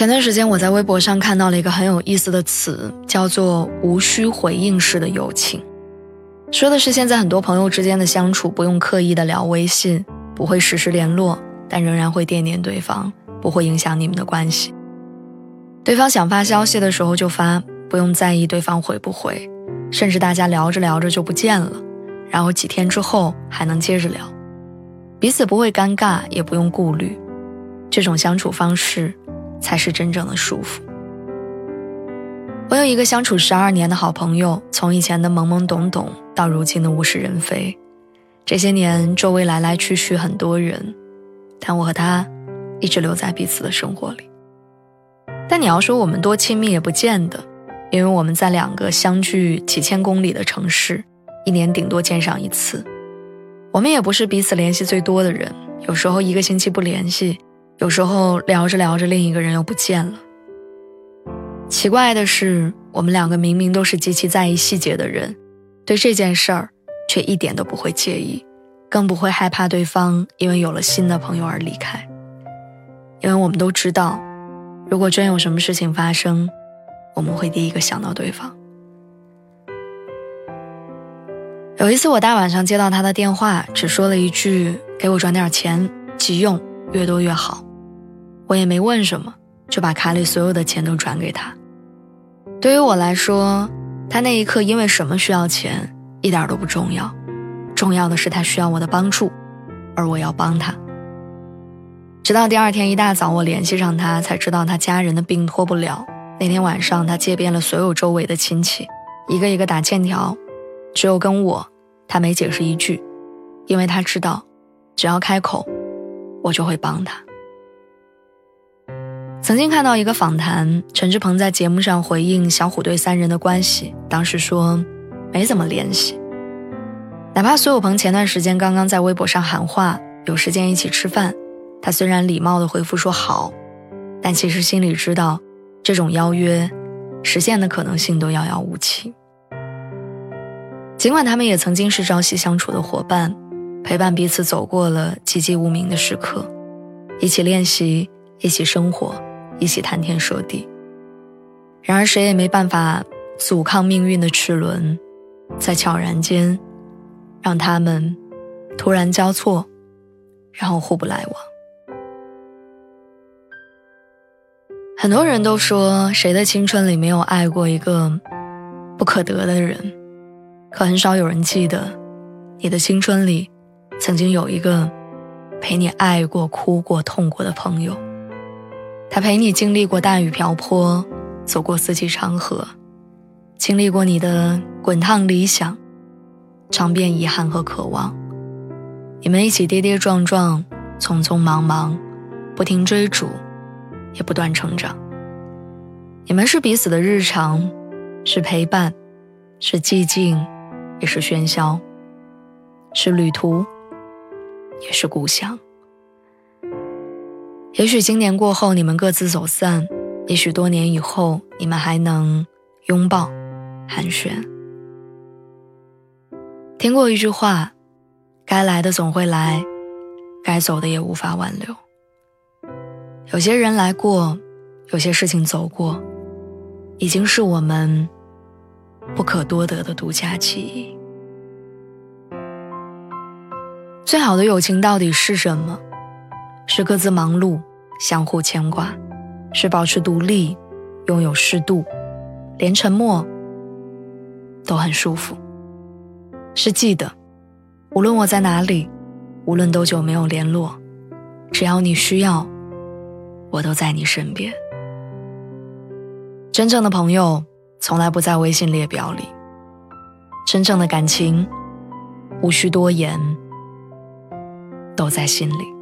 前段时间我在微博上看到了一个很有意思的词，叫做“无需回应式的友情”，说的是现在很多朋友之间的相处不用刻意的聊微信，不会实时联络，但仍然会惦念对方，不会影响你们的关系。对方想发消息的时候就发，不用在意对方回不回，甚至大家聊着聊着就不见了，然后几天之后还能接着聊，彼此不会尴尬，也不用顾虑，这种相处方式。才是真正的舒服。我有一个相处十二年的好朋友，从以前的懵懵懂懂到如今的物是人非，这些年周围来来去去很多人，但我和他一直留在彼此的生活里。但你要说我们多亲密也不见得，因为我们在两个相距几千公里的城市，一年顶多见上一次。我们也不是彼此联系最多的人，有时候一个星期不联系。有时候聊着聊着，另一个人又不见了。奇怪的是，我们两个明明都是极其在意细节的人，对这件事儿却一点都不会介意，更不会害怕对方因为有了新的朋友而离开。因为我们都知道，如果真有什么事情发生，我们会第一个想到对方。有一次，我大晚上接到他的电话，只说了一句：“给我转点钱，急用，越多越好。”我也没问什么，就把卡里所有的钱都转给他。对于我来说，他那一刻因为什么需要钱，一点都不重要，重要的是他需要我的帮助，而我要帮他。直到第二天一大早，我联系上他，才知道他家人的病拖不了。那天晚上，他借遍了所有周围的亲戚，一个一个打欠条，只有跟我，他没解释一句，因为他知道，只要开口，我就会帮他。曾经看到一个访谈，陈志朋在节目上回应小虎队三人的关系，当时说没怎么联系。哪怕苏有朋前段时间刚刚在微博上喊话有时间一起吃饭，他虽然礼貌的回复说好，但其实心里知道这种邀约实现的可能性都遥遥无期。尽管他们也曾经是朝夕相处的伙伴，陪伴彼此走过了寂寂无名的时刻，一起练习，一起生活。一起谈天说地，然而谁也没办法阻抗命运的齿轮，在悄然间，让他们突然交错，然后互不来往。很多人都说，谁的青春里没有爱过一个不可得的人，可很少有人记得，你的青春里曾经有一个陪你爱过、哭过、痛过的朋友。他陪你经历过大雨瓢泼，走过四季长河，经历过你的滚烫理想，尝遍遗憾和渴望。你们一起跌跌撞撞，匆匆忙忙，不停追逐，也不断成长。你们是彼此的日常，是陪伴，是寂静，也是喧嚣，是旅途，也是故乡。也许今年过后你们各自走散，也许多年以后你们还能拥抱、寒暄。听过一句话：“该来的总会来，该走的也无法挽留。”有些人来过，有些事情走过，已经是我们不可多得的独家记忆。最好的友情到底是什么？是各自忙碌，相互牵挂；是保持独立，拥有适度，连沉默都很舒服；是记得，无论我在哪里，无论多久没有联络，只要你需要，我都在你身边。真正的朋友从来不在微信列表里，真正的感情无需多言，都在心里。